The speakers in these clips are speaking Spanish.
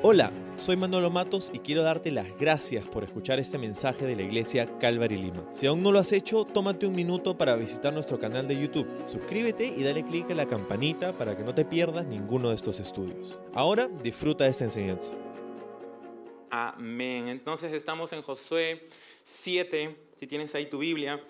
Hola, soy Manolo Matos y quiero darte las gracias por escuchar este mensaje de la iglesia Calvary Lima. Si aún no lo has hecho, tómate un minuto para visitar nuestro canal de YouTube. Suscríbete y dale clic a la campanita para que no te pierdas ninguno de estos estudios. Ahora disfruta de esta enseñanza. Amén. Entonces estamos en Josué 7, si tienes ahí tu Biblia,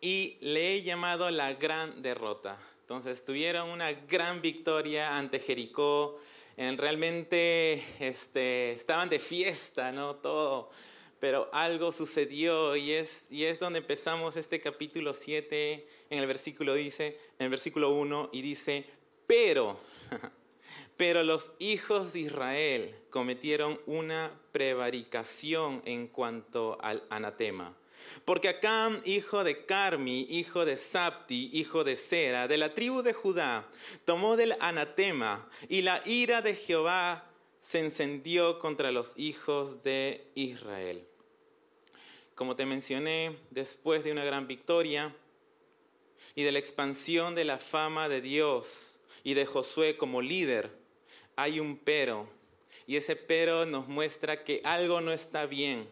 y le he llamado la gran derrota. Entonces tuvieron una gran victoria ante Jericó realmente este, estaban de fiesta, ¿no? Todo. Pero algo sucedió y es, y es donde empezamos este capítulo 7 en el versículo, dice, en el versículo 1 y dice, pero, pero los hijos de Israel cometieron una prevaricación en cuanto al anatema porque Acam, hijo de Carmi, hijo de Sapti, hijo de Sera, de la tribu de Judá, tomó del anatema y la ira de Jehová se encendió contra los hijos de Israel. Como te mencioné, después de una gran victoria y de la expansión de la fama de Dios y de Josué como líder, hay un pero. Y ese pero nos muestra que algo no está bien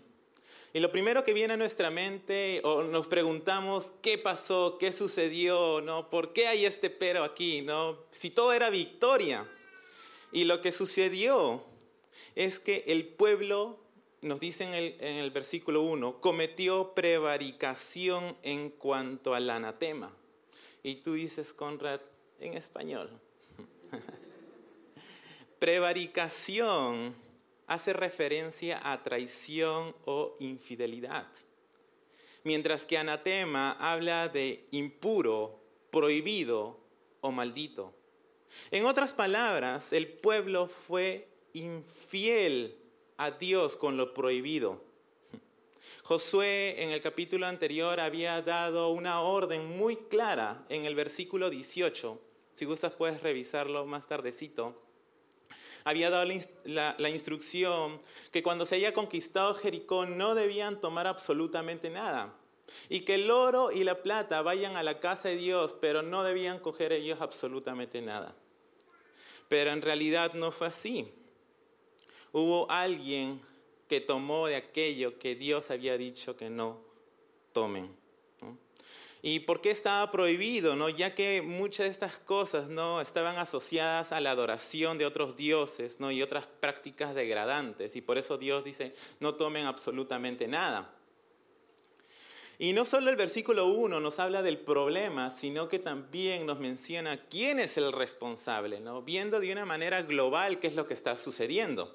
y lo primero que viene a nuestra mente o nos preguntamos qué pasó, qué sucedió, ¿no? ¿Por qué hay este pero aquí, no? Si todo era victoria. Y lo que sucedió es que el pueblo, nos dice en el, en el versículo 1, cometió prevaricación en cuanto al anatema. Y tú dices, Conrad, en español. prevaricación hace referencia a traición o infidelidad, mientras que anatema habla de impuro, prohibido o maldito. En otras palabras, el pueblo fue infiel a Dios con lo prohibido. Josué en el capítulo anterior había dado una orden muy clara en el versículo 18. Si gustas puedes revisarlo más tardecito había dado la, instrucción que cuando se haya conquistado Jericó no debían tomar absolutamente nada. Y que el oro y la plata vayan a la casa de Dios, pero no debían coger ellos absolutamente nada. Pero en realidad no fue así. Hubo alguien que tomó de aquello que Dios había dicho que no tomen. ¿Y por qué estaba prohibido? ¿no? Ya que muchas de estas cosas ¿no? estaban asociadas a la adoración de otros dioses ¿no? y otras prácticas degradantes. Y por eso Dios dice, no tomen absolutamente nada. Y no solo el versículo 1 nos habla del problema, sino que también nos menciona quién es el responsable, ¿no? viendo de una manera global qué es lo que está sucediendo.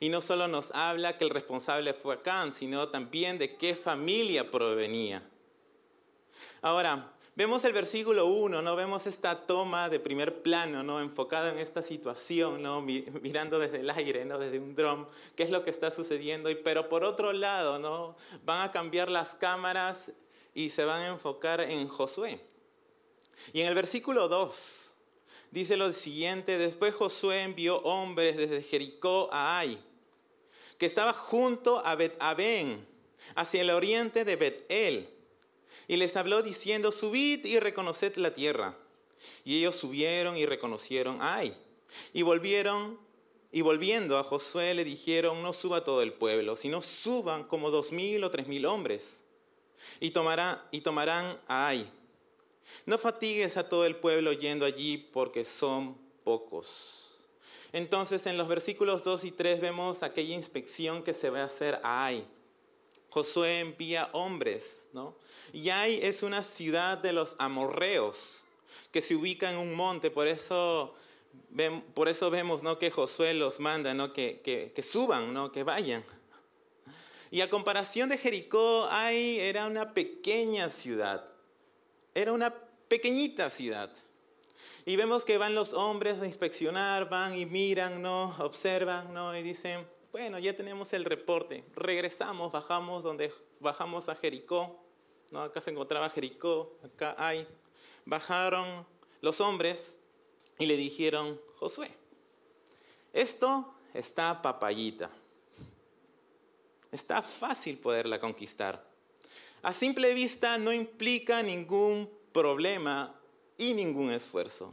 Y no solo nos habla que el responsable fue Acán, sino también de qué familia provenía. Ahora, vemos el versículo 1, ¿no? Vemos esta toma de primer plano, ¿no? Enfocada en esta situación, ¿no? Mirando desde el aire, ¿no? Desde un dron, qué es lo que está sucediendo. Pero por otro lado, ¿no? Van a cambiar las cámaras y se van a enfocar en Josué. Y en el versículo 2 dice lo siguiente, después Josué envió hombres desde Jericó a Ai, que estaba junto a Bet-Aben, hacia el oriente de Bet-El y les habló diciendo, subid y reconoced la tierra. Y ellos subieron y reconocieron, ay. Y volvieron, y volviendo a Josué le dijeron, no suba todo el pueblo, sino suban como dos mil o tres mil hombres. Y, tomará, y tomarán a ay. No fatigues a todo el pueblo yendo allí porque son pocos. Entonces en los versículos 2 y 3 vemos aquella inspección que se va a hacer a Ai. Josué envía hombres, ¿no? Y Ai es una ciudad de los amorreos que se ubica en un monte, por eso, por eso vemos ¿no? que Josué los manda, ¿no? que, que, suban, ¿no? que vayan. Y a comparación de Jericó, Ai era una pequeña ciudad, era una pequeñita ciudad. Y vemos que van los hombres a inspeccionar, van y miran, ¿no? observan ¿no? y dicen, bueno, ya tenemos el reporte. Regresamos, bajamos donde bajamos a Jericó. ¿no? Acá se encontraba Jericó, acá hay. Bajaron los hombres y le dijeron, Josué, esto está papayita. Está fácil poderla conquistar. A simple vista no implica ningún problema y ningún esfuerzo.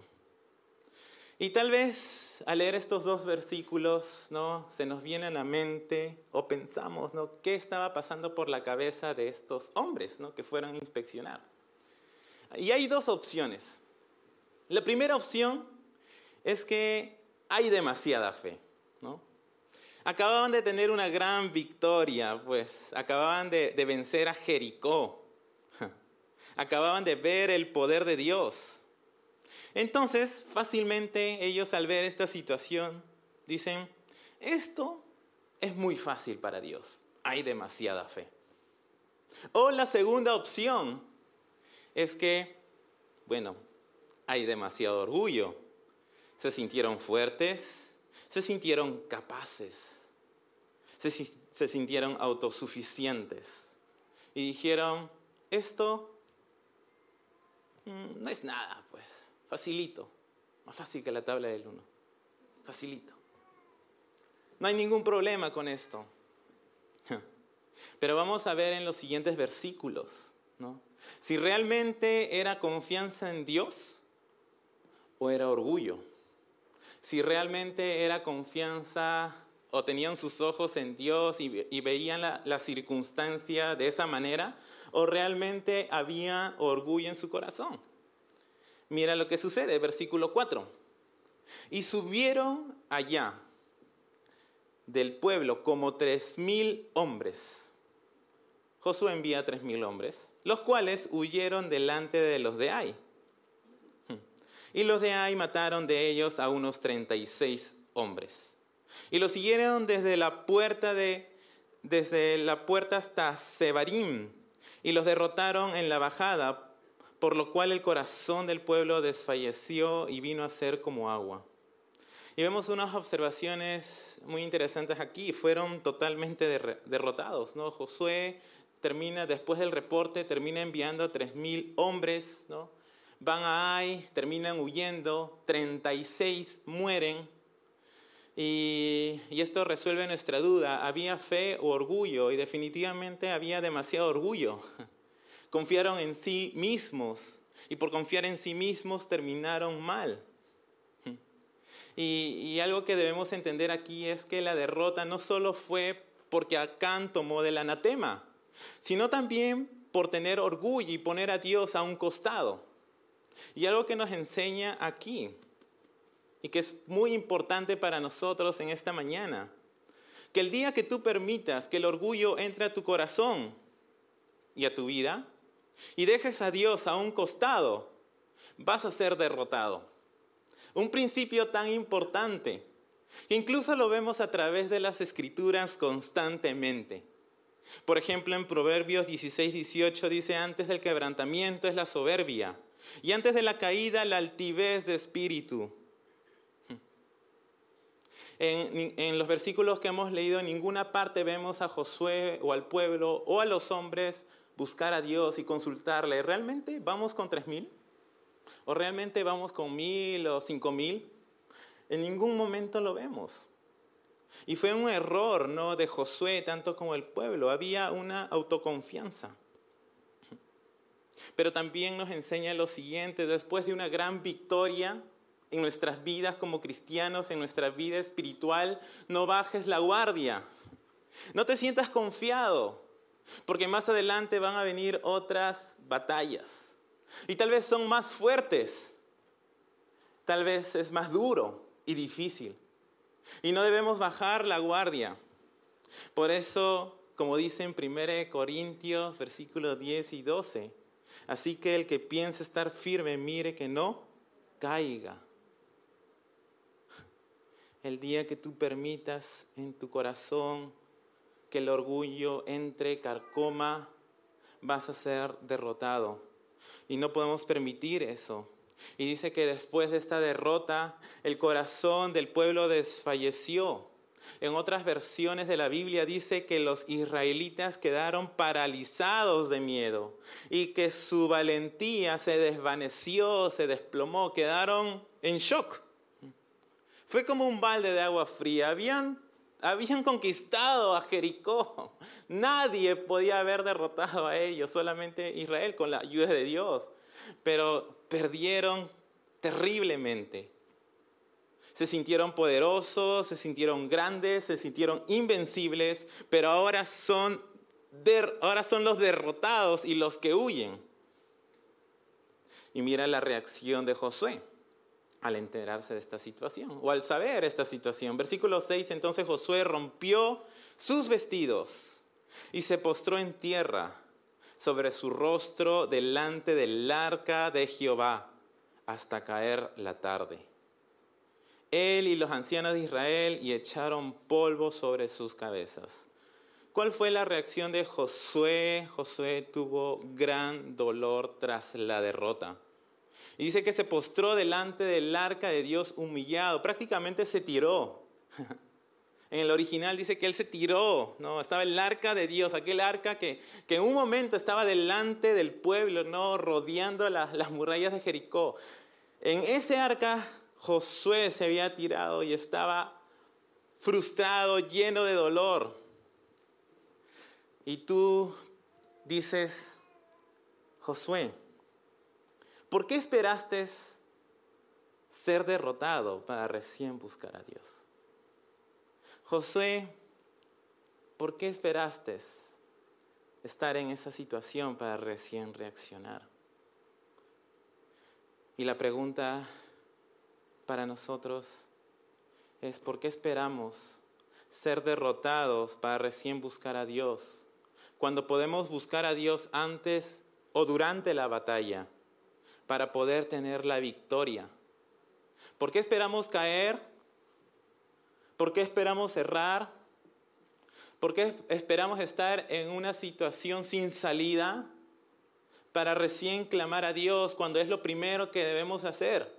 Y tal vez al leer estos dos versículos, ¿no? Se nos viene a la mente o pensamos, ¿no? ¿Qué estaba pasando por la cabeza de estos hombres, ¿no? Que fueron a inspeccionar. Y hay dos opciones. La primera opción es que hay demasiada fe, ¿no? Acababan de tener una gran victoria, pues acababan de vencer a Jericó. Acababan de ver el poder de Dios. Entonces, fácilmente ellos al ver esta situación dicen, esto es muy fácil para Dios, hay demasiada fe. O la segunda opción es que, bueno, hay demasiado orgullo. Se sintieron fuertes, se sintieron capaces, se, sintieron autosuficientes y dijeron, esto mm, no es nada, pues Facilito. Más fácil que la tabla del 1. Facilito. No hay ningún problema con esto. Pero vamos a ver en los siguientes versículos, ¿no? Si realmente era confianza en Dios o era orgullo. Si realmente era confianza o tenían sus ojos en Dios y, veían la, la circunstancia de esa manera, o realmente había orgullo en su corazón. Mira lo que sucede, versículo 4. Y subieron allá del pueblo como tres mil hombres. Josué envía tres mil hombres, los cuales huyeron delante de los de Ai. Y los de Ai mataron de ellos a unos treinta y seis hombres. Y los siguieron desde la puerta de desde la puerta hasta Sebarim y los derrotaron en la bajada por lo cual el corazón del pueblo desfalleció y vino a ser como agua. Y vemos unas observaciones muy interesantes aquí. Fueron totalmente derrotados. ¿no? Josué termina, después del reporte, termina enviando a 3.000 hombres. ¿no? Van a Ai, terminan huyendo, 36 mueren. Y, y esto resuelve nuestra duda. ¿Había fe o orgullo? Y definitivamente había demasiado orgullo. Confiaron en sí mismos y por confiar en sí mismos terminaron mal. Y, algo que debemos entender aquí es que la derrota no solo fue porque Acán tomó del anatema, sino también por tener orgullo y poner a Dios a un costado. Y algo que nos enseña aquí, y que es muy importante para nosotros en esta mañana, que el día que tú permitas que el orgullo entre a tu corazón y a tu vida, y dejes a Dios a un costado, vas a ser derrotado. Un principio tan importante que incluso lo vemos a través de las escrituras constantemente. Por ejemplo, en Proverbios 16, 18 dice, antes del quebrantamiento es la soberbia y antes de la caída la altivez de espíritu. En, los versículos que hemos leído, en ninguna parte vemos a Josué o al pueblo o a los hombres buscar a Dios y consultarle, ¿realmente vamos con tres mil? ¿O realmente vamos con mil o cinco mil? En ningún momento lo vemos. Y fue un error, ¿no? De Josué, tanto como el pueblo. Había una autoconfianza. Pero también nos enseña lo siguiente, después de una gran victoria en nuestras vidas como cristianos, en nuestra vida espiritual, no bajes la guardia. No te sientas confiado. Porque más adelante van a venir otras batallas. Y tal vez son más fuertes. Tal vez es más duro y difícil. Y no debemos bajar la guardia. Por eso, como dice en 1 Corintios, versículos 10 y 12, así que el que piense estar firme, mire que no caiga. El día que tú permitas en tu corazón que el orgullo entre carcoma, vas a ser derrotado. Y no podemos permitir eso. Y dice que después de esta derrota, el corazón del pueblo desfalleció. En otras versiones de la Biblia dice que los israelitas quedaron paralizados de miedo y que su valentía se desvaneció, se desplomó, quedaron en shock. Fue como un balde de agua fría. Habían habían conquistado a Jericó. Nadie podía haber derrotado a ellos, solamente Israel con la ayuda de Dios. Pero perdieron terriblemente. se sintieron poderosos, se sintieron grandes, se sintieron invencibles, pero ahora son, ahora son los derrotados y los que huyen. Y mira la reacción de Josué al enterarse de esta situación o al saber esta situación. Versículo 6, entonces Josué rompió sus vestidos y se postró en tierra sobre su rostro delante del arca de Jehová hasta caer la tarde él y los ancianos de Israel y echaron polvo sobre sus cabezas. ¿Cuál fue la reacción de Josué? Josué tuvo gran dolor tras la derrota. Y dice que se postró delante del arca de Dios humillado, prácticamente se tiró. En el original dice que él se tiró, ¿no? Estaba el arca de Dios, aquel arca que, que en un momento estaba delante del pueblo, ¿no? Rodeando las, las murallas de Jericó. En ese arca Josué se había tirado y estaba frustrado, lleno de dolor. Y tú dices, Josué, ¿por qué esperaste ser derrotado para recién buscar a Dios? Josué, ¿por qué esperaste estar en esa situación para recién reaccionar? Y la pregunta para nosotros es por qué esperamos ser derrotados para recién buscar a Dios, cuando podemos buscar a Dios antes o durante la batalla para poder tener la victoria. ¿Por qué esperamos caer? ¿Por qué esperamos errar? ¿Por qué esperamos estar en una situación sin salida para recién clamar a Dios cuando es lo primero que debemos hacer?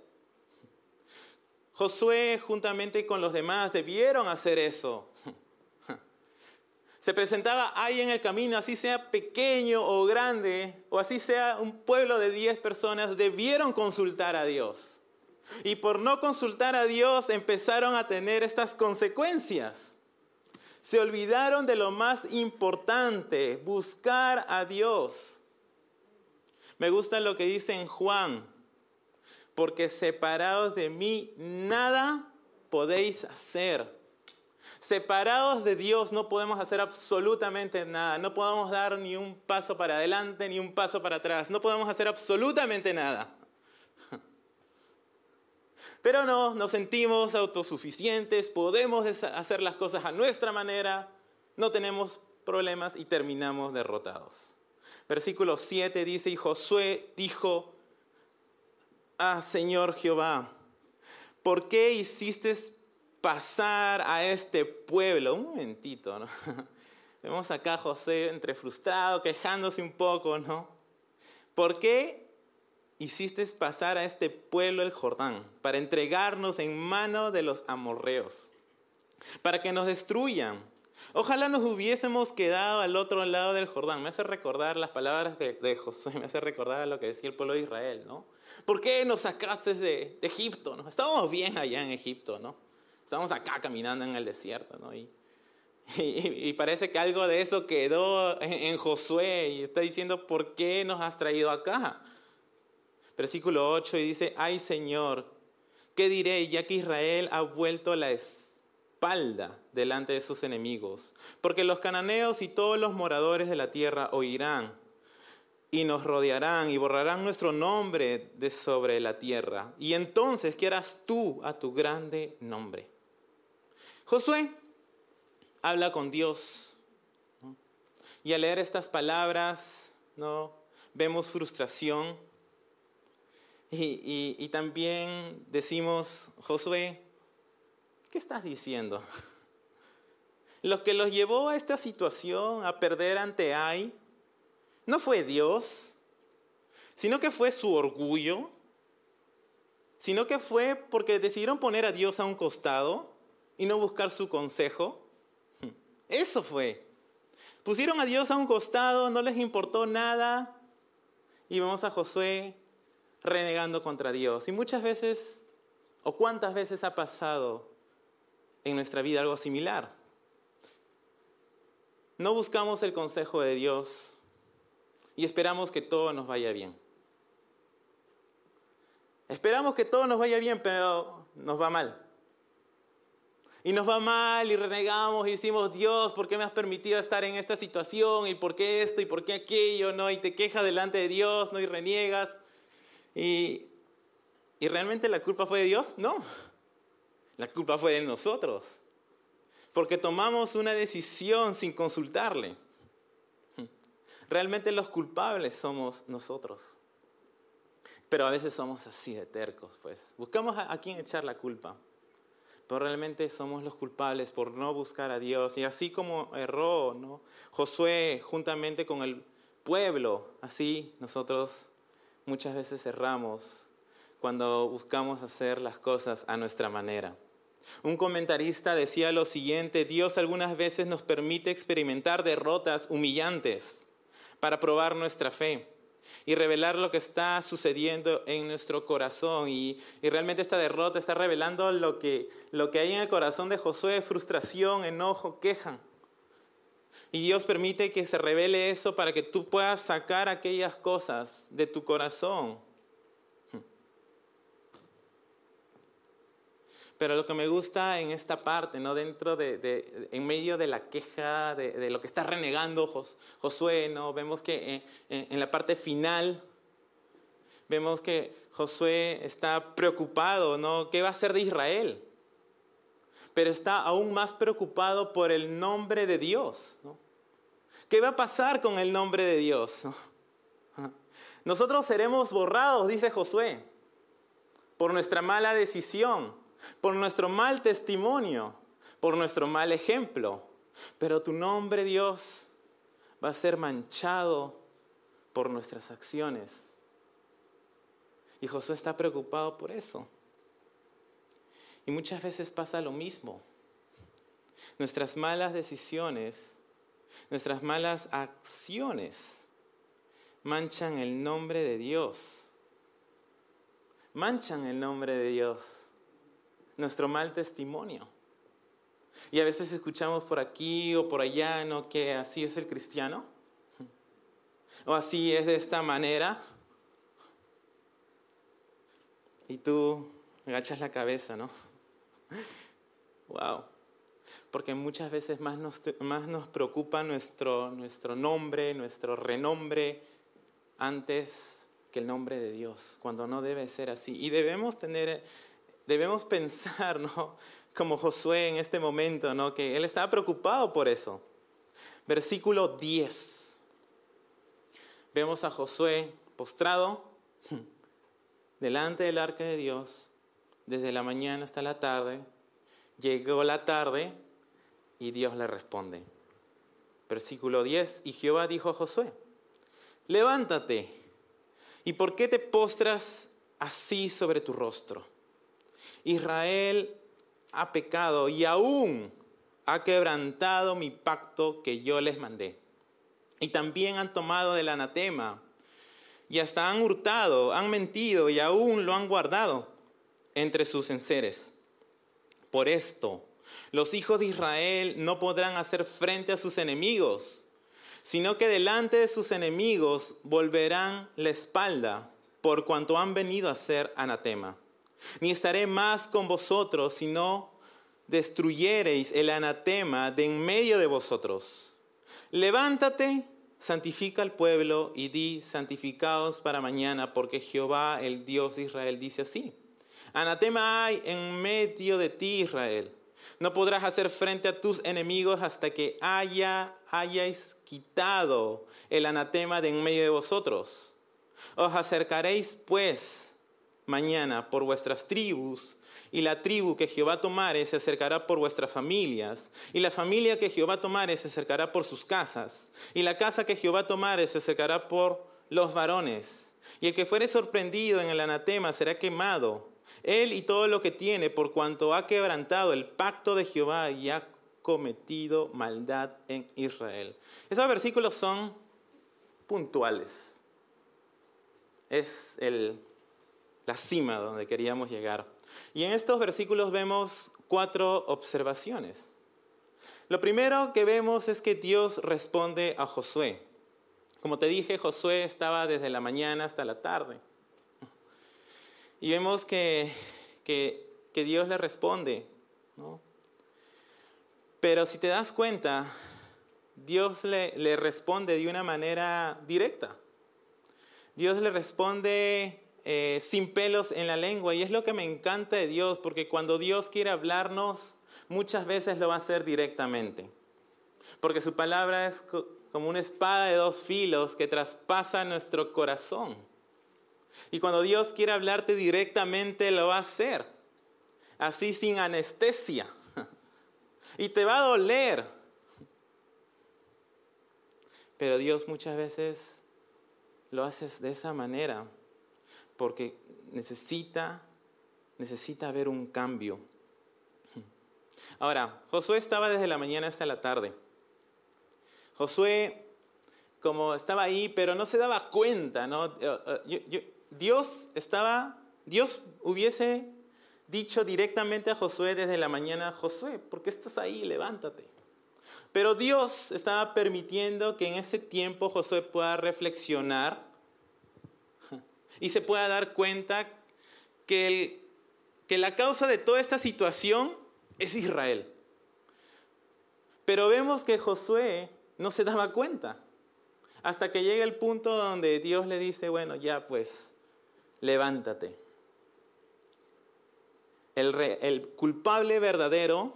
Josué juntamente con los demás debieron hacer eso. Se presentaba ahí en el camino, así sea pequeño o grande, o así sea un pueblo de 10 personas, debieron consultar a Dios. Y por no consultar a Dios empezaron a tener estas consecuencias. Se olvidaron de lo más importante, buscar a Dios. Me gusta lo que dice en Juan porque separados de mí nada podéis hacer. Separados de Dios no podemos hacer absolutamente nada. No podemos dar ni un paso para adelante ni un paso para atrás. No podemos hacer absolutamente nada. Pero no, nos sentimos autosuficientes, podemos hacer las cosas a nuestra manera, no tenemos problemas y terminamos derrotados. Versículo 7 dice, y Josué dijo, ah, Señor Jehová, ¿por qué hiciste pasar a este pueblo? Un momentito, ¿no? Vemos acá a José entre frustrado, quejándose un poco, ¿no? ¿Por qué hiciste pasar a este pueblo el Jordán para entregarnos en mano de los amorreos, para que nos destruyan? Ojalá nos hubiésemos quedado al otro lado del Jordán. Me hace recordar las palabras de, José, me hace recordar a lo que decía el pueblo de Israel, ¿no? ¿Por qué nos sacaste de, Egipto? ¿no? Estábamos bien allá en Egipto, ¿no? Estamos acá caminando en el desierto, ¿no? Y, parece que algo de eso quedó en, en, Josué y está diciendo, ¿por qué nos has traído acá? Versículo 8 y dice, ay Señor, ¿qué diré ya que Israel ha vuelto la espalda delante de sus enemigos? Porque los cananeos y todos los moradores de la tierra oirán y nos rodearán y borrarán nuestro nombre de sobre la tierra. Y entonces, ¿qué harás tú a tu grande nombre? Josué habla con Dios. Y al leer estas palabras, ¿no? vemos frustración. Y, y también decimos, Josué, ¿qué estás diciendo? Lo que los llevó a esta situación, a perder ante Ai, no fue Dios, sino que fue su orgullo, sino que fue porque decidieron poner a Dios a un costado y no buscar su consejo. Eso fue. Pusieron a Dios a un costado, no les importó nada y vamos a Josué renegando contra Dios. Y muchas veces, o cuántas veces ha pasado en nuestra vida algo similar. No buscamos el consejo de Dios, y esperamos que todo nos vaya bien. Esperamos que todo nos vaya bien, pero nos va mal. Y nos va mal y renegamos y decimos, Dios, ¿por qué me has permitido estar en esta situación? ¿Y por qué esto? ¿Y por qué aquello? ¿No? Y te quejas delante de Dios, ¿no? Y reniegas. Y, ¿Y realmente la culpa fue de Dios? No. La culpa fue de nosotros. Porque tomamos una decisión sin consultarle. Realmente los culpables somos nosotros. Pero a veces somos así de tercos, pues. Buscamos a, a quién echar la culpa pero realmente somos los culpables por no buscar a Dios. Y así como erró ¿no? Josué juntamente con el pueblo, así nosotros muchas veces erramos cuando buscamos hacer las cosas a nuestra manera. Un comentarista decía lo siguiente, Dios algunas veces nos permite experimentar derrotas humillantes para probar nuestra fe y revelar lo que está sucediendo en nuestro corazón. Y, realmente esta derrota está revelando lo que, lo que hay en el corazón de Josué, frustración, enojo, queja. Y Dios permite que se revele eso para que tú puedas sacar aquellas cosas de tu corazón Pero lo que me gusta en esta parte, ¿no? Dentro de, en medio de la queja, de, lo que está renegando Josué, ¿no? Vemos que en, en la parte final, vemos que Josué está preocupado, ¿no? ¿Qué va a hacer de Israel? Pero está aún más preocupado por el nombre de Dios, ¿no? ¿Qué va a pasar con el nombre de Dios? Nosotros seremos borrados, dice Josué, por nuestra mala decisión por nuestro mal testimonio, por nuestro mal ejemplo. Pero tu nombre, Dios, va a ser manchado por nuestras acciones. Y Josué está preocupado por eso. Y muchas veces pasa lo mismo. Nuestras malas decisiones, nuestras malas acciones manchan el nombre de Dios. Manchan el nombre de Dios nuestro mal testimonio. Y a veces escuchamos por aquí o por allá, ¿no? Que así es el cristiano. O así es de esta manera. Y tú agachas la cabeza, ¿no? Wow. Porque muchas veces más nos, más nos preocupa nuestro, nuestro nombre, nuestro renombre, antes que el nombre de Dios, cuando no debe ser así. Y debemos tener debemos pensar, ¿no? Como Josué en este momento, ¿no? Que él estaba preocupado por eso. Versículo 10. Vemos a Josué postrado delante del arca de Dios desde la mañana hasta la tarde. Llegó la tarde y Dios le responde. Versículo 10. Y Jehová dijo a Josué, levántate. ¿Y por qué te postras así sobre tu rostro? Israel ha pecado y aún ha quebrantado mi pacto que yo les mandé. Y también han tomado del anatema y hasta han hurtado, han mentido y aún lo han guardado entre sus enseres. Por esto, los hijos de Israel no podrán hacer frente a sus enemigos, sino que delante de sus enemigos volverán la espalda por cuanto han venido a ser anatema ni estaré más con vosotros, si no destruyereis el anatema de en medio de vosotros. Levántate, santifica al pueblo y di, santificaos para mañana, porque Jehová, el Dios de Israel, dice así. Anatema hay en medio de ti, Israel. No podrás hacer frente a tus enemigos hasta que haya, hayáis quitado el anatema de en medio de vosotros. Os acercaréis, pues, mañana por vuestras tribus, y la tribu que Jehová tomare se acercará por vuestras familias, y la familia que Jehová tomare se acercará por sus casas, y la casa que Jehová tomare se acercará por los varones. Y el que fuere sorprendido en el anatema será quemado, él y todo lo que tiene, por cuanto ha quebrantado el pacto de Jehová y ha cometido maldad en Israel. Esos versículos son puntuales. Es el la cima donde queríamos llegar. Y en estos versículos vemos cuatro observaciones. Lo primero que vemos es que Dios responde a Josué. Como te dije, Josué estaba desde la mañana hasta la tarde. Y vemos que, que, Dios le responde. Pero si te das cuenta, Dios le, le responde de una manera directa. Dios le responde eh, sin pelos en la lengua y es lo que me encanta de Dios, porque cuando Dios quiere hablarnos, muchas veces lo va a hacer directamente. Porque su palabra es como una espada de dos filos que traspasa nuestro corazón. Y cuando Dios quiere hablarte directamente, lo va a hacer. Así sin anestesia. Y te va a doler. Pero Dios muchas veces lo hace de esa manera porque necesita, necesita ver un cambio. Ahora, Josué estaba desde la mañana hasta la tarde. Josué, como estaba ahí, pero no se daba cuenta, ¿no? Eh, eh, Dios estaba, Dios hubiese dicho directamente a Josué desde la mañana, Josué, ¿por qué estás ahí? Levántate. Pero Dios estaba permitiendo que en ese tiempo Josué pueda reflexionar y se pueda dar cuenta que, que la causa de toda esta situación es Israel. Pero vemos que Josué no se daba cuenta hasta que llega el punto donde Dios le dice, bueno, ya pues, levántate. El, el culpable verdadero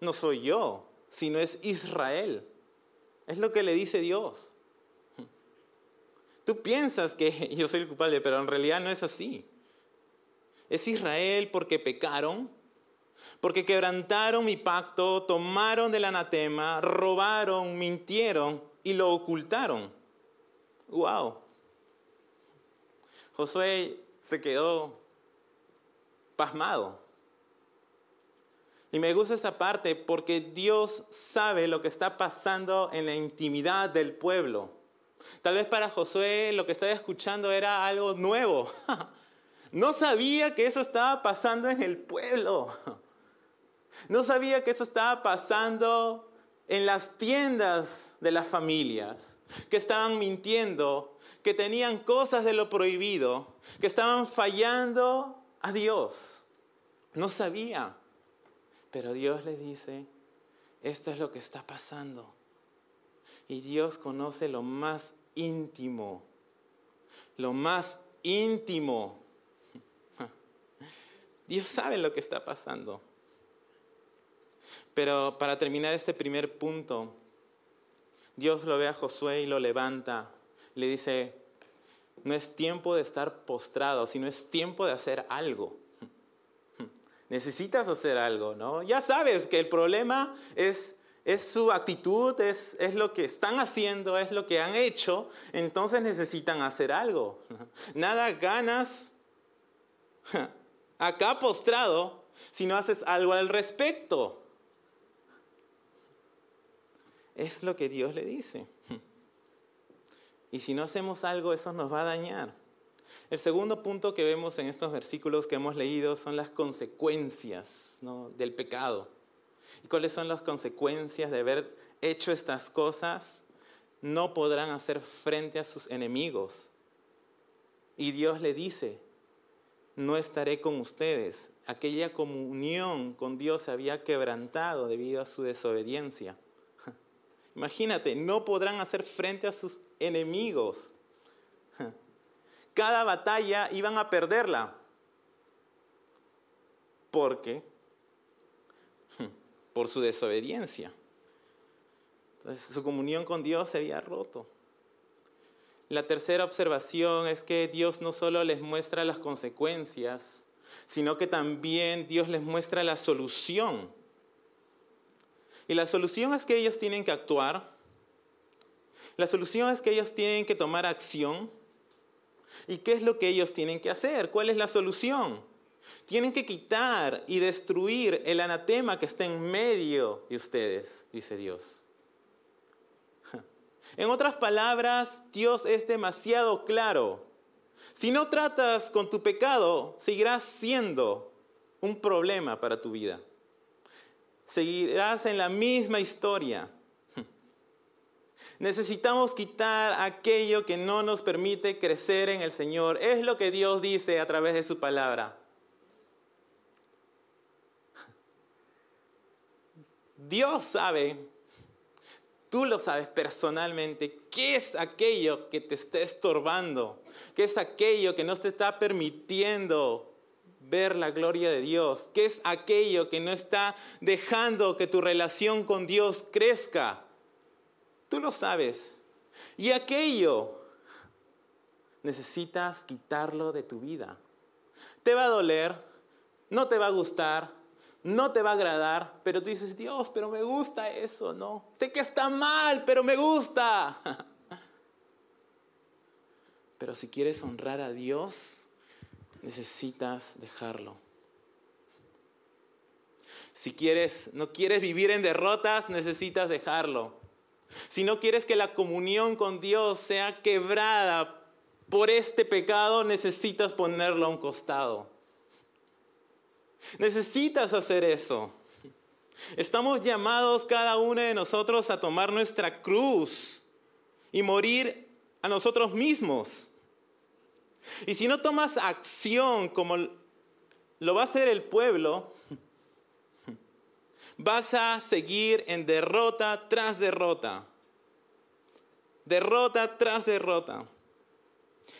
no soy yo, sino es Israel. Es lo que le dice Dios. Tú piensas que yo soy el culpable, pero en realidad no es así. Es Israel porque pecaron, porque quebrantaron mi pacto, tomaron del anatema, robaron, mintieron y lo ocultaron. ¡Wow! Josué se quedó pasmado. Y me gusta esta parte porque Dios sabe lo que está pasando en la intimidad del pueblo. Tal vez para Josué lo que estaba escuchando era algo nuevo. No sabía que eso estaba pasando en el pueblo. No sabía que eso estaba pasando en las tiendas de las familias, que estaban mintiendo, que tenían cosas de lo prohibido, que estaban fallando a Dios. No sabía. Pero Dios les dice, esto es lo que está pasando. Y Dios conoce lo más íntimo, lo más íntimo. Dios sabe lo que está pasando. Pero para terminar este primer punto, Dios lo ve a Josué y lo levanta. Le dice, no es tiempo de estar postrado, sino es tiempo de hacer algo necesitas hacer algo, ¿no? Ya sabes que el problema es, es su actitud, es, es lo que están haciendo, es lo que han hecho, entonces necesitan hacer algo. Nada ganas acá postrado si no haces algo al respecto. Es lo que Dios le dice. Y si no hacemos algo, eso nos va a dañar. El segundo punto que vemos en estos versículos que hemos leído son las consecuencias del pecado. ¿Y cuáles son las consecuencias de haber hecho estas cosas? No podrán hacer frente a sus enemigos. Y Dios le dice, no estaré con ustedes. Aquella comunión con Dios se había quebrantado debido a su desobediencia. Imagínate, no podrán hacer frente a sus enemigos cada batalla iban a perderla. ¿Por qué? Por su desobediencia. Entonces su comunión con Dios se había roto. La tercera observación es que Dios no solo les muestra las consecuencias, sino que también Dios les muestra la solución. Y la solución es que ellos tienen que actuar. La solución es que ellos tienen que tomar acción. ¿Y qué es lo que ellos tienen que hacer? ¿Cuál es la solución? Tienen que quitar y destruir el anatema que está en medio de ustedes, dice Dios. En otras palabras, Dios es demasiado claro. Si no tratas con tu pecado, seguirás siendo un problema para tu vida. Seguirás en la misma historia. Necesitamos quitar aquello que no nos permite crecer en el Señor. Es lo que Dios dice a través de su palabra. Dios sabe, tú lo sabes personalmente, qué es aquello que te está estorbando, qué es aquello que no te está permitiendo ver la gloria de Dios, qué es aquello que no está dejando que tu relación con Dios crezca. Tú lo sabes. Y aquello necesitas quitarlo de tu vida. Te va a doler, no te va a gustar, no te va a agradar, pero tú dices, Dios, pero me gusta eso, ¿no? Sé que está mal, pero me gusta. Pero si quieres honrar a Dios, necesitas dejarlo. Si quieres, no quieres vivir en derrotas, necesitas dejarlo. Si no quieres que la comunión con Dios sea quebrada por este pecado, necesitas ponerlo a un costado. Necesitas hacer eso. Estamos llamados cada uno de nosotros a tomar nuestra cruz y morir a nosotros mismos. Y si no tomas acción como lo va a hacer el pueblo, vas a seguir en derrota tras derrota. Derrota tras derrota.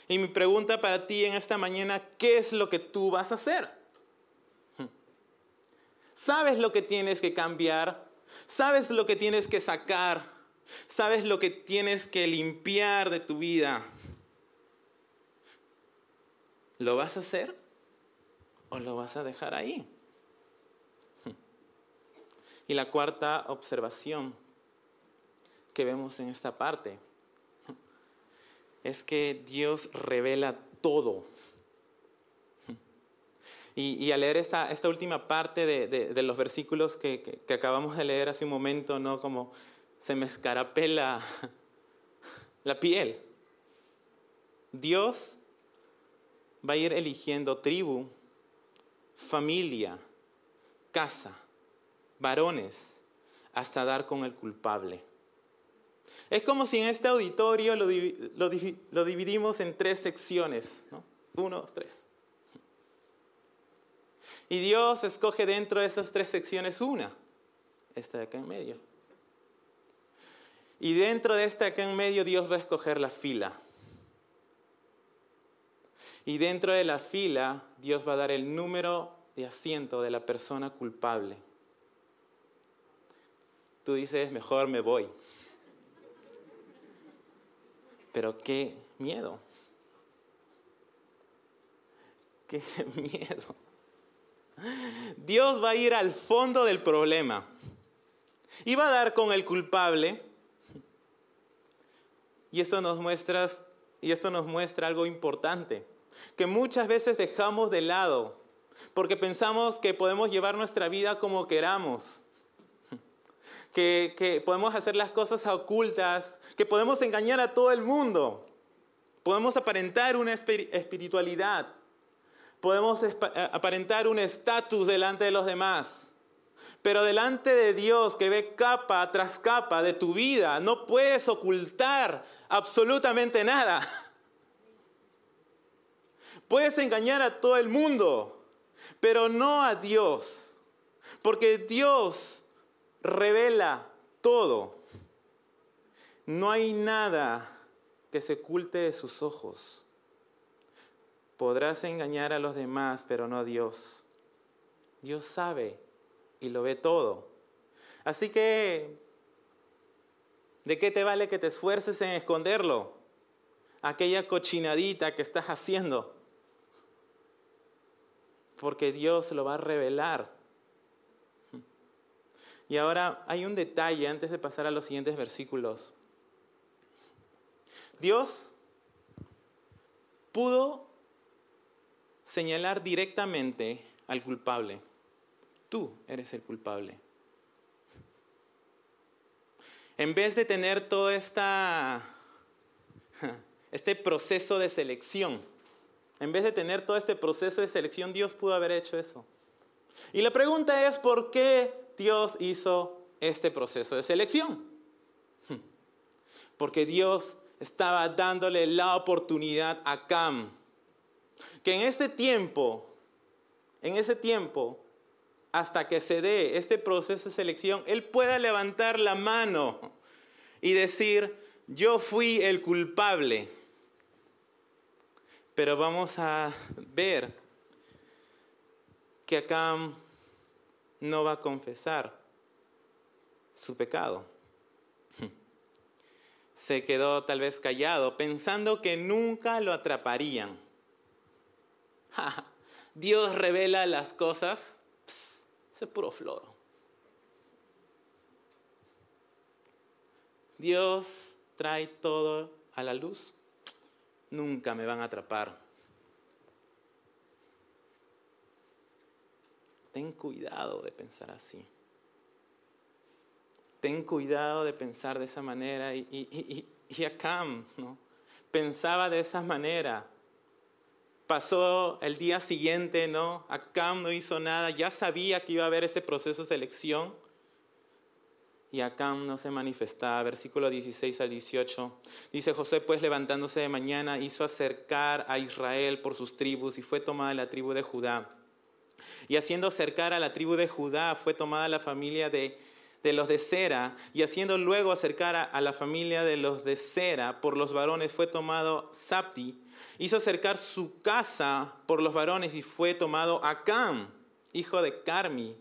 Y mi pregunta para ti en esta mañana, ¿qué es lo que tú vas a hacer? ¿Sabes lo que tienes que cambiar? ¿Sabes lo que tienes que sacar? ¿Sabes lo que tienes que limpiar de tu vida? ¿Lo vas a hacer o lo vas a dejar ahí? Y la cuarta observación que vemos en esta parte es que Dios revela todo. Y, al leer esta, última parte de, los versículos que, acabamos de leer hace un momento, ¿no? Como se me escarapela la piel. Dios va a ir eligiendo tribu, familia, casa, varones, hasta dar con el culpable. Es como si en este auditorio lo, dividimos en tres secciones, ¿no? Uno, dos, tres. Y Dios escoge dentro de esas tres secciones una, esta de acá en medio. Y dentro de esta de acá en medio Dios va a escoger la fila. Y dentro de la fila Dios va a dar el número de asiento de la persona culpable. Tú dices, mejor me voy. Pero qué miedo. Qué miedo. Dios va a ir al fondo del problema y va a dar con el culpable. Y esto nos muestra, y esto nos muestra algo importante, que muchas veces dejamos de lado porque pensamos que podemos llevar nuestra vida como queramos que, podemos hacer las cosas ocultas, que podemos engañar a todo el mundo, podemos aparentar una espiritualidad, podemos aparentar un estatus delante de los demás. Pero delante de Dios que ve capa tras capa de tu vida, no puedes ocultar absolutamente nada. Puedes engañar a todo el mundo, pero no a Dios. Porque Dios revela todo. No hay nada que se oculte de sus ojos. Podrás engañar a los demás, pero no a Dios. Dios sabe y lo ve todo. Así que, ¿de qué te vale que te esfuerces en esconderlo? Aquella cochinadita que estás haciendo. Porque Dios lo va a revelar y ahora hay un detalle antes de pasar a los siguientes versículos. Dios pudo señalar directamente al culpable. Tú eres el culpable. En vez de tener todo esta, este proceso de selección, en vez de tener todo este proceso de selección, Dios pudo haber hecho eso. Y la pregunta es, ¿por qué Dios hizo este proceso de selección. Porque Dios estaba dándole la oportunidad a Cam, que en ese tiempo, en ese tiempo, hasta que se dé este proceso de selección, él pueda levantar la mano y decir, yo fui el culpable. Pero vamos a ver que Acam no va a confesar su pecado. Se quedó tal vez callado, pensando que nunca lo atraparían. Dios revela las cosas, es puro floro. Dios trae todo a la luz, nunca me van a atrapar. Ten cuidado de pensar así. Ten cuidado de pensar de esa manera. Y, y, y, ¿no? pensaba de esa manera. Pasó el día siguiente, ¿no? Acam no hizo nada, ya sabía que iba a haber ese proceso de selección. Y Acam no se manifestaba. Versículo 16 al 18. Dice José, pues levantándose de mañana, hizo acercar a Israel por sus tribus y fue tomada la tribu de Judá y haciendo acercar a la tribu de Judá fue tomada la familia de, los de Sera, y haciendo luego acercar a, la familia de los de Sera por los varones fue tomado Sapti. Hizo acercar su casa por los varones y fue tomado Acam, hijo de Carmi,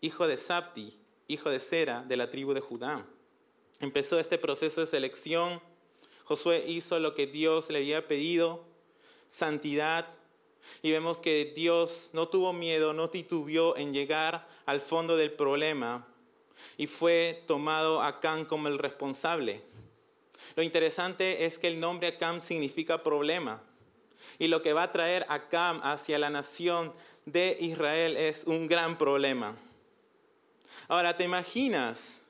hijo de Sapti, hijo de Sera, de la tribu de Judá. Empezó este proceso de selección. Josué hizo lo que Dios le había pedido, santidad, y vemos que Dios no tuvo miedo, no titubeó en llegar al fondo del problema y fue tomado Acán como el responsable. Lo interesante es que el nombre Acam significa problema. Y lo que va a traer Acam hacia la nación de Israel es un gran problema. Ahora, ¿te imaginas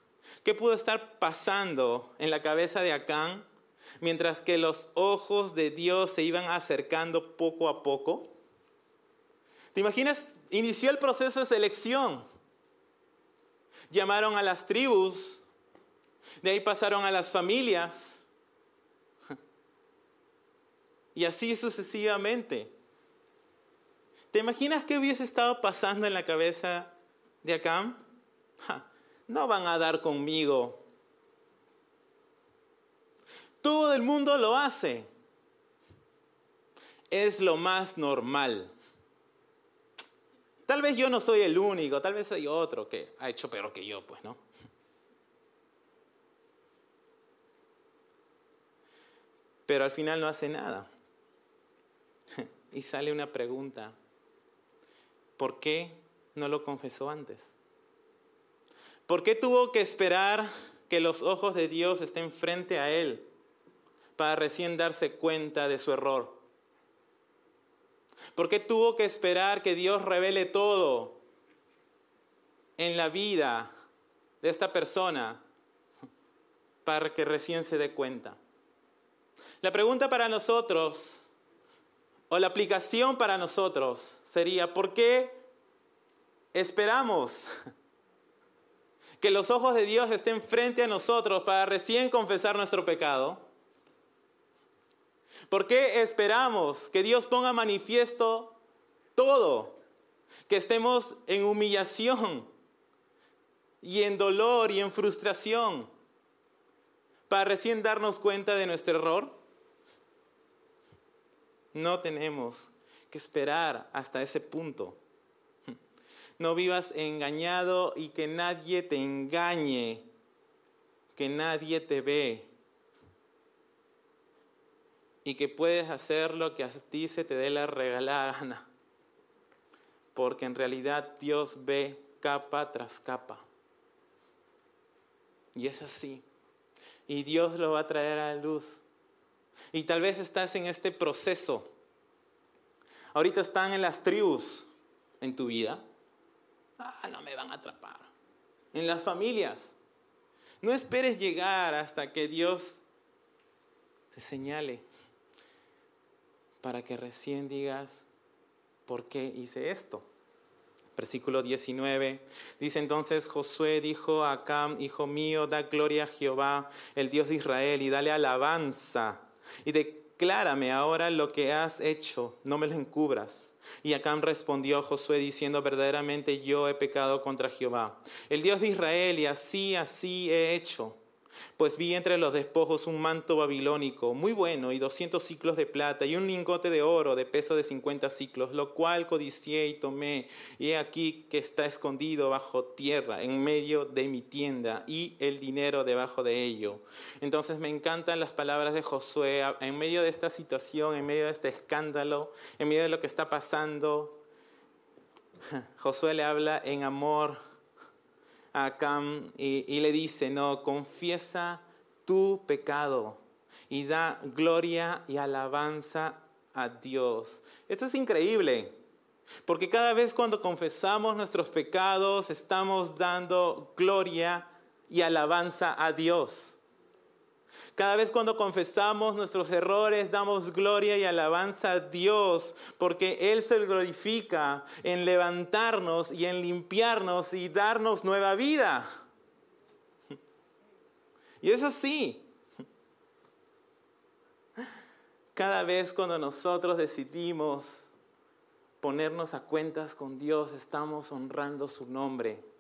qué pudo estar pasando en la cabeza de Acán mientras que los ojos de Dios se iban acercando poco a poco? ¿Te imaginas? Inició el proceso de selección. Llamaron a las tribus, de ahí pasaron a las familias, y así sucesivamente. ¿Te imaginas qué hubiese estado pasando en la cabeza de Acam? no van a dar conmigo. Todo el mundo lo hace. Es lo más normal. Tal vez yo no soy el único, tal vez hay otro que ha hecho peor que yo, pues, ¿no? Pero al final no hace nada. Y sale una pregunta. ¿Por qué no lo confesó antes? ¿Por qué tuvo que esperar que los ojos de Dios estén frente a él para recién darse cuenta de su error? ¿Por qué tuvo que esperar que Dios revele todo en la vida de esta persona para que recién se dé cuenta? La pregunta para nosotros, o la aplicación para nosotros, sería, ¿por qué esperamos que los ojos de Dios estén frente a nosotros para recién confesar nuestro pecado? ¿Por qué esperamos que Dios ponga manifiesto todo? Que estemos en humillación y en dolor y en frustración para recién darnos cuenta de nuestro error. No tenemos que esperar hasta ese punto. No vivas engañado y que nadie te engañe, que nadie te ve y que puedes hacer lo que a ti se te dé la regalada gana. Porque en realidad Dios ve capa tras capa. Y es así. Y Dios lo va a traer a la luz. Y tal vez estás en este proceso. Ahorita están en las tribus en tu vida. Ah, no me van a atrapar. En las familias. No esperes llegar hasta que Dios te señale para que recién digas, ¿por qué hice esto? Versículo 19. Dice entonces Josué dijo a Acam, hijo mío, da gloria a Jehová, el Dios de Israel, y dale alabanza, y, declárame ahora lo que has hecho, no me lo encubras. Y Acán respondió a Josué diciendo, verdaderamente yo he pecado contra Jehová, el Dios de Israel, y así, así he hecho. Pues vi entre los despojos un manto babilónico muy bueno y doscientos ciclos de plata y un lingote de oro de peso de cincuenta ciclos, lo cual codicié y tomé. Y he aquí que está escondido bajo tierra en medio de mi tienda y el dinero debajo de ello. Entonces me encantan las palabras de Josué en medio de esta situación, en medio de este escándalo, en medio de lo que está pasando. Josué le habla en amor y, y le dice, no, confiesa tu pecado y da gloria y alabanza a Dios. Esto es increíble, porque cada vez cuando confesamos nuestros pecados estamos dando gloria y alabanza a Dios. Cada vez cuando confesamos nuestros errores, damos gloria y alabanza a Dios, porque Él se glorifica en levantarnos y en limpiarnos y darnos nueva vida. Y es así. Cada vez cuando nosotros decidimos ponernos a cuentas con Dios, estamos honrando su nombre.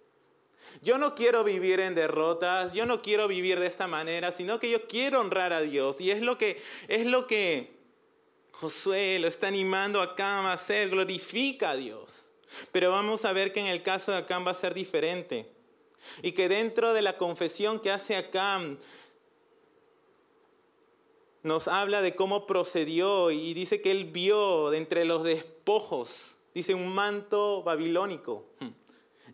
Yo no quiero vivir en derrotas, yo no quiero vivir de esta manera, sino que yo quiero honrar a Dios. Y es lo que, es lo que Josué lo está animando a Acam a hacer, glorifica a Dios. Pero vamos a ver que en el caso de Acam va a ser diferente. Y que dentro de la confesión que hace Acam, nos habla de cómo procedió y dice que él vio de entre los despojos, dice un manto babilónico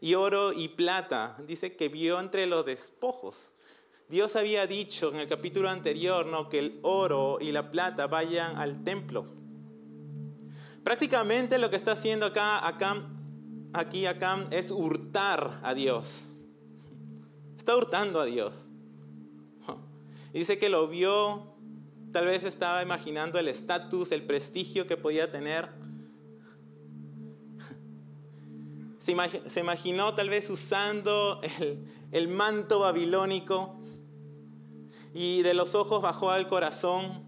y oro y plata. Dice que vio entre los despojos. Dios había dicho en el capítulo anterior ¿no? que el oro y la plata vayan al templo. Prácticamente lo que está haciendo acá, acá aquí acá es hurtar a Dios. Está hurtando a Dios. Dice que lo vio, tal vez estaba imaginando el estatus, el prestigio que podía tener se, imaginó tal vez usando el, manto babilónico y de los ojos bajó al corazón,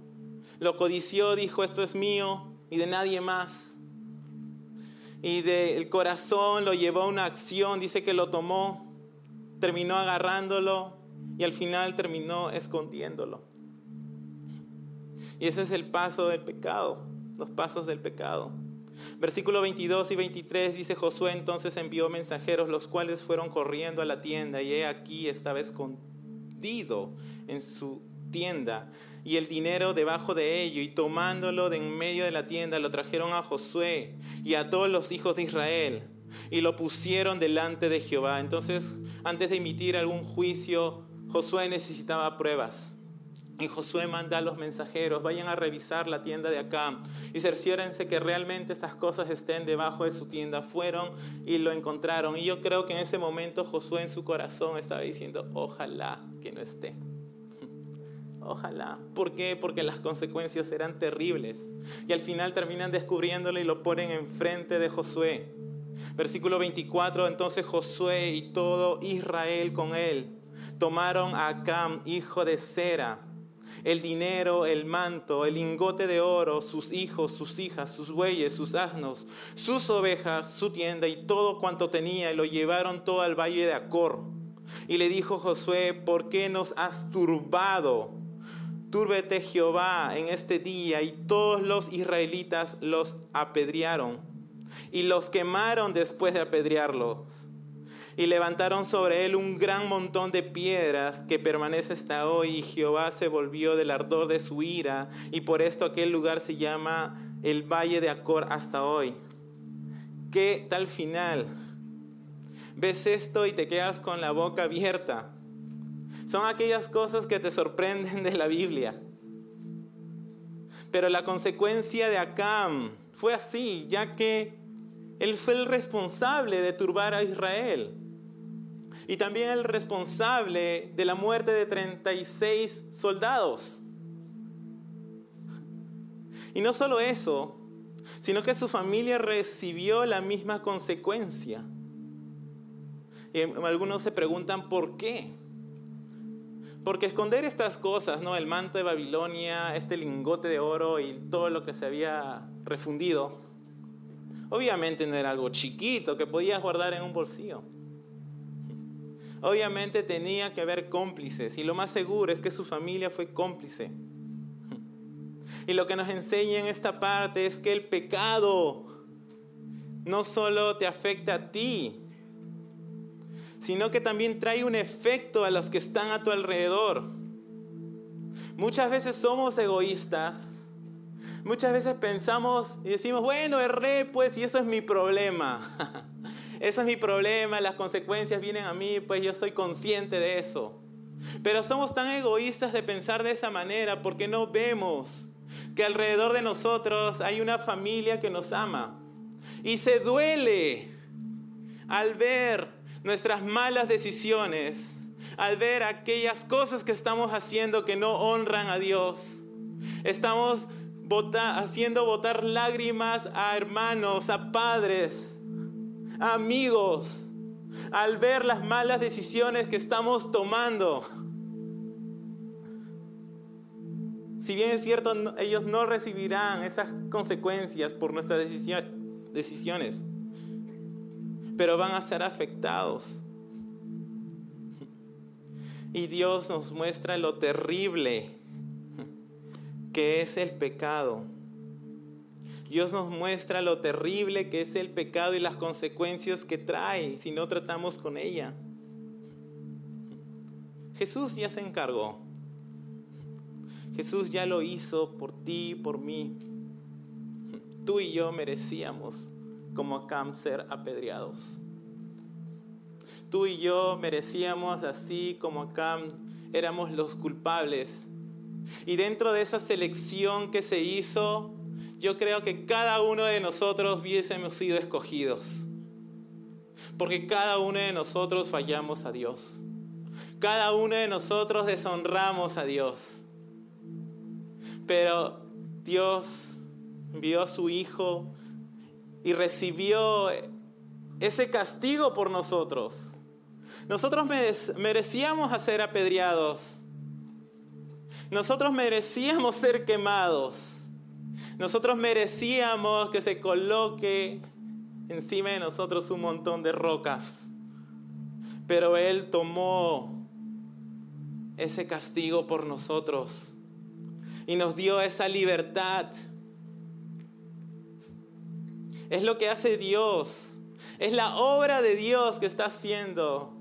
lo codició, dijo, esto es mío y de nadie más. Y del corazón lo llevó a una acción, dice que lo tomó, terminó agarrándolo y al final terminó escondiéndolo. Y ese es el paso del pecado, los pasos del pecado. Versículo 22 y 23 dice Josué entonces envió mensajeros los cuales fueron corriendo a la tienda y he aquí estaba escondido en su tienda y el dinero debajo de ello y tomándolo de en medio de la tienda lo trajeron a Josué y a todos los hijos de Israel y lo pusieron delante de Jehová. Entonces antes de emitir algún juicio Josué necesitaba pruebas. Y Josué manda a los mensajeros, vayan a revisar la tienda de acá y cerciórense que realmente estas cosas estén debajo de su tienda. Fueron y lo encontraron. Y yo creo que en ese momento Josué en su corazón estaba diciendo, ojalá que no esté. Ojalá. ¿Por qué? Porque las consecuencias eran terribles. Y al final terminan descubriéndolo y lo ponen enfrente de Josué. Versículo 24, entonces Josué y todo Israel con él tomaron a Acam, hijo de Sera, el dinero, el manto, el lingote de oro, sus hijos, sus hijas, sus bueyes, sus asnos, sus ovejas, su tienda y todo cuanto tenía, y lo llevaron todo al valle de Acor. Y le dijo Josué, ¿por qué nos has turbado? Túrbete Jehová en este día. Y todos los israelitas los apedrearon y los quemaron después de apedrearlos y levantaron sobre él un gran montón de piedras que permanece hasta hoy y Jehová se volvió del ardor de su ira y por esto aquel lugar se llama el Valle de Acor hasta hoy. ¿Qué tal final? Ves esto y te quedas con la boca abierta. Son aquellas cosas que te sorprenden de la Biblia. Pero la consecuencia de Acam fue así, ya que él fue el responsable de turbar a Israel y también el responsable de la muerte de 36 soldados. Y no solo eso, sino que su familia recibió la misma consecuencia. Y algunos se preguntan por qué. Porque esconder estas cosas, ¿no? El manto de Babilonia, este lingote de oro y todo lo que se había refundido, obviamente no era algo chiquito que podías guardar en un bolsillo. Obviamente tenía que haber cómplices y lo más seguro es que su familia fue cómplice. Y lo que nos enseña en esta parte es que el pecado no solo te afecta a ti, sino que también trae un efecto a los que están a tu alrededor. Muchas veces somos egoístas, muchas veces pensamos y decimos, bueno, erré pues y eso es mi problema. eso es mi problema, las consecuencias vienen a mí, pues yo soy consciente de eso. Pero somos tan egoístas de pensar de esa manera porque no vemos que alrededor de nosotros hay una familia que nos ama. Y se duele al ver nuestras malas decisiones, al ver aquellas cosas que estamos haciendo que no honran a Dios. Estamos haciendo botar lágrimas a hermanos, a padres, amigos, al ver las malas decisiones que estamos tomando. Si bien es cierto, ellos no recibirán esas consecuencias por nuestras decisiones, pero van a ser afectados. Y Dios nos muestra lo terrible que es el pecado. Dios nos muestra lo terrible que es el pecado y las consecuencias que trae si no tratamos con ella. Jesús ya se encargó. Jesús ya lo hizo por ti, y por mí. Tú y yo merecíamos, como Acam, ser apedreados. Tú y yo merecíamos, así como Acam, éramos los culpables. Y dentro de esa selección que se hizo, yo creo que cada uno de nosotros hubiésemos sido escogidos. Porque cada uno de nosotros fallamos a Dios. Cada uno de nosotros deshonramos a Dios. Pero Dios envió a su Hijo y recibió ese castigo por nosotros. Nosotros merecíamos ser apedreados. Nosotros merecíamos ser quemados. Nosotros merecíamos que se coloque encima de nosotros un montón de rocas. Pero Él tomó ese castigo por nosotros y nos dio esa libertad. Es lo que hace Dios. Es la obra de Dios que está haciendo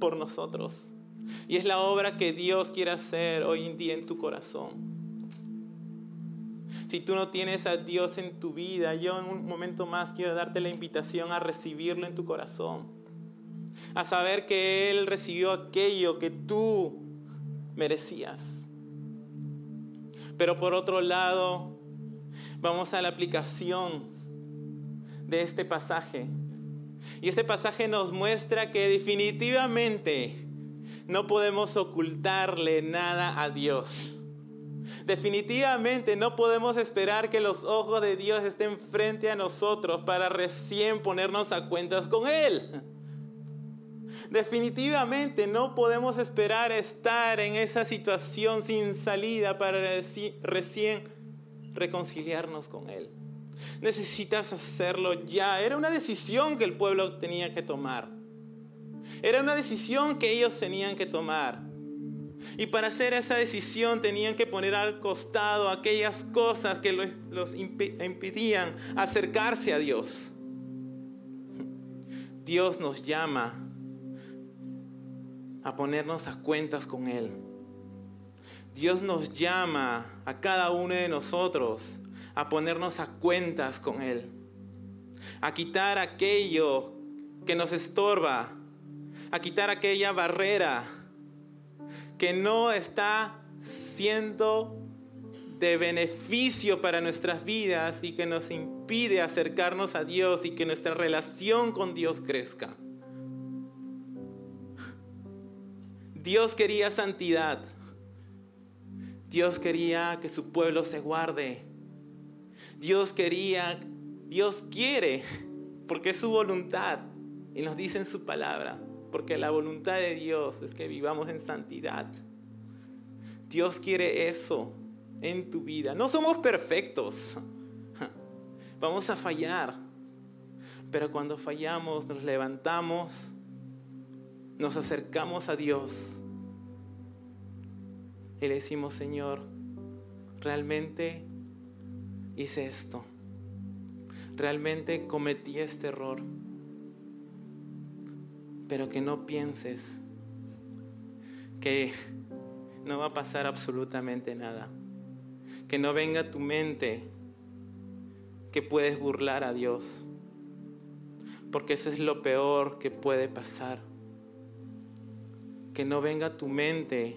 por nosotros. Y es la obra que Dios quiere hacer hoy en día en tu corazón. Si tú no tienes a Dios en tu vida, yo en un momento más quiero darte la invitación a recibirlo en tu corazón. A saber que Él recibió aquello que tú merecías. Pero por otro lado, vamos a la aplicación de este pasaje. Y este pasaje nos muestra que definitivamente no podemos ocultarle nada a Dios. Definitivamente no podemos esperar que los ojos de Dios estén frente a nosotros para recién ponernos a cuentas con Él. Definitivamente no podemos esperar estar en esa situación sin salida para recién reconciliarnos con Él. Necesitas hacerlo ya. Era una decisión que el pueblo tenía que tomar. Era una decisión que ellos tenían que tomar. Y para hacer esa decisión tenían que poner al costado aquellas cosas que los impedían acercarse a Dios. Dios nos llama a ponernos a cuentas con Él. Dios nos llama a cada uno de nosotros a ponernos a cuentas con Él, a quitar aquello que nos estorba, a quitar aquella barrera que no está siendo de beneficio para nuestras vidas y que nos impide acercarnos a Dios y que nuestra relación con Dios crezca. Dios quería santidad. Dios quería que su pueblo se guarde. Dios quería, Dios quiere, porque es su voluntad. Y nos dice en su palabra, porque la voluntad de Dios es que vivamos en santidad. Dios quiere eso en tu vida. No somos perfectos. Vamos a fallar. Pero cuando fallamos, nos levantamos, nos acercamos a Dios y le decimos, Señor, realmente hice esto. Realmente cometí este error. Pero que no pienses que no va a pasar absolutamente nada. Que no venga tu mente que puedes burlar a Dios. Porque eso es lo peor que puede pasar. Que no venga tu mente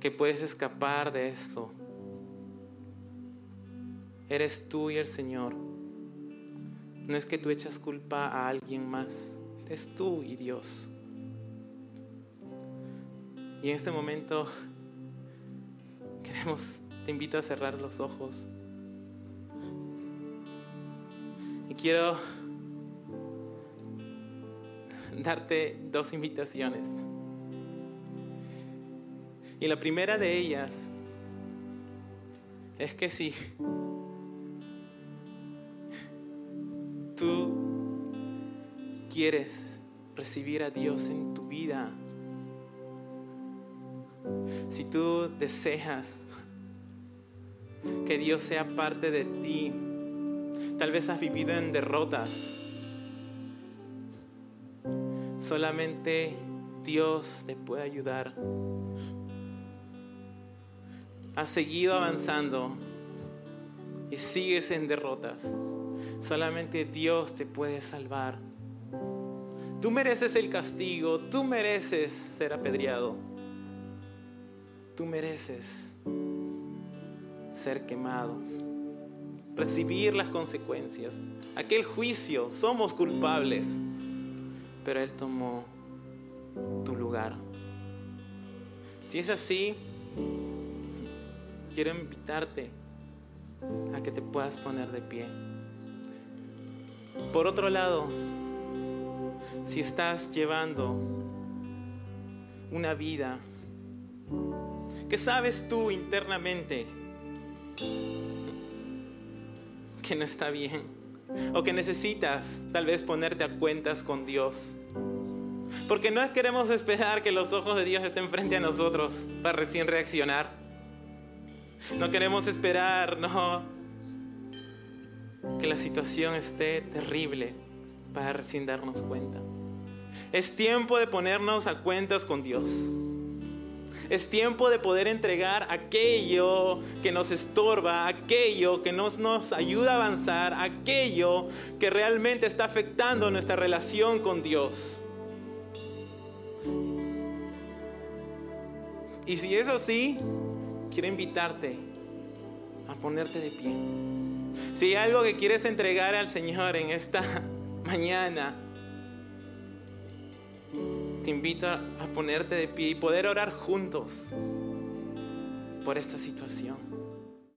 que puedes escapar de esto. Eres tú y el Señor. No es que tú echas culpa a alguien más. Eres tú y Dios. Y en este momento queremos, te invito a cerrar los ojos. Y quiero darte dos invitaciones. Y la primera de ellas es que si tú quieres recibir a Dios en tu vida, si tú deseas que Dios sea parte de ti, tal vez has vivido en derrotas, solamente Dios te puede ayudar has seguido avanzando y sigues en derrotas, solamente Dios te puede salvar. Tú mereces el castigo, tú mereces ser apedreado, tú mereces ser quemado, recibir las consecuencias. Aquel juicio, somos culpables, pero Él tomó tu lugar. Si es así, quiero invitarte a que te puedas poner de pie. Por otro lado, si estás llevando una vida que sabes tú internamente que no está bien o que necesitas tal vez ponerte a cuentas con Dios. Porque no queremos esperar que los ojos de Dios estén frente a nosotros para recién reaccionar. No queremos esperar, no. Que la situación esté terrible recién darnos cuenta. Es tiempo de ponernos a cuentas con Dios. Es tiempo de poder entregar aquello que nos estorba, aquello que nos, nos ayuda a avanzar, aquello que realmente está afectando nuestra relación con Dios. Y si es así, quiero invitarte a ponerte de pie. Si hay algo que quieres entregar al Señor en esta mañana, te invito a ponerte de pie y poder orar juntos por esta situación.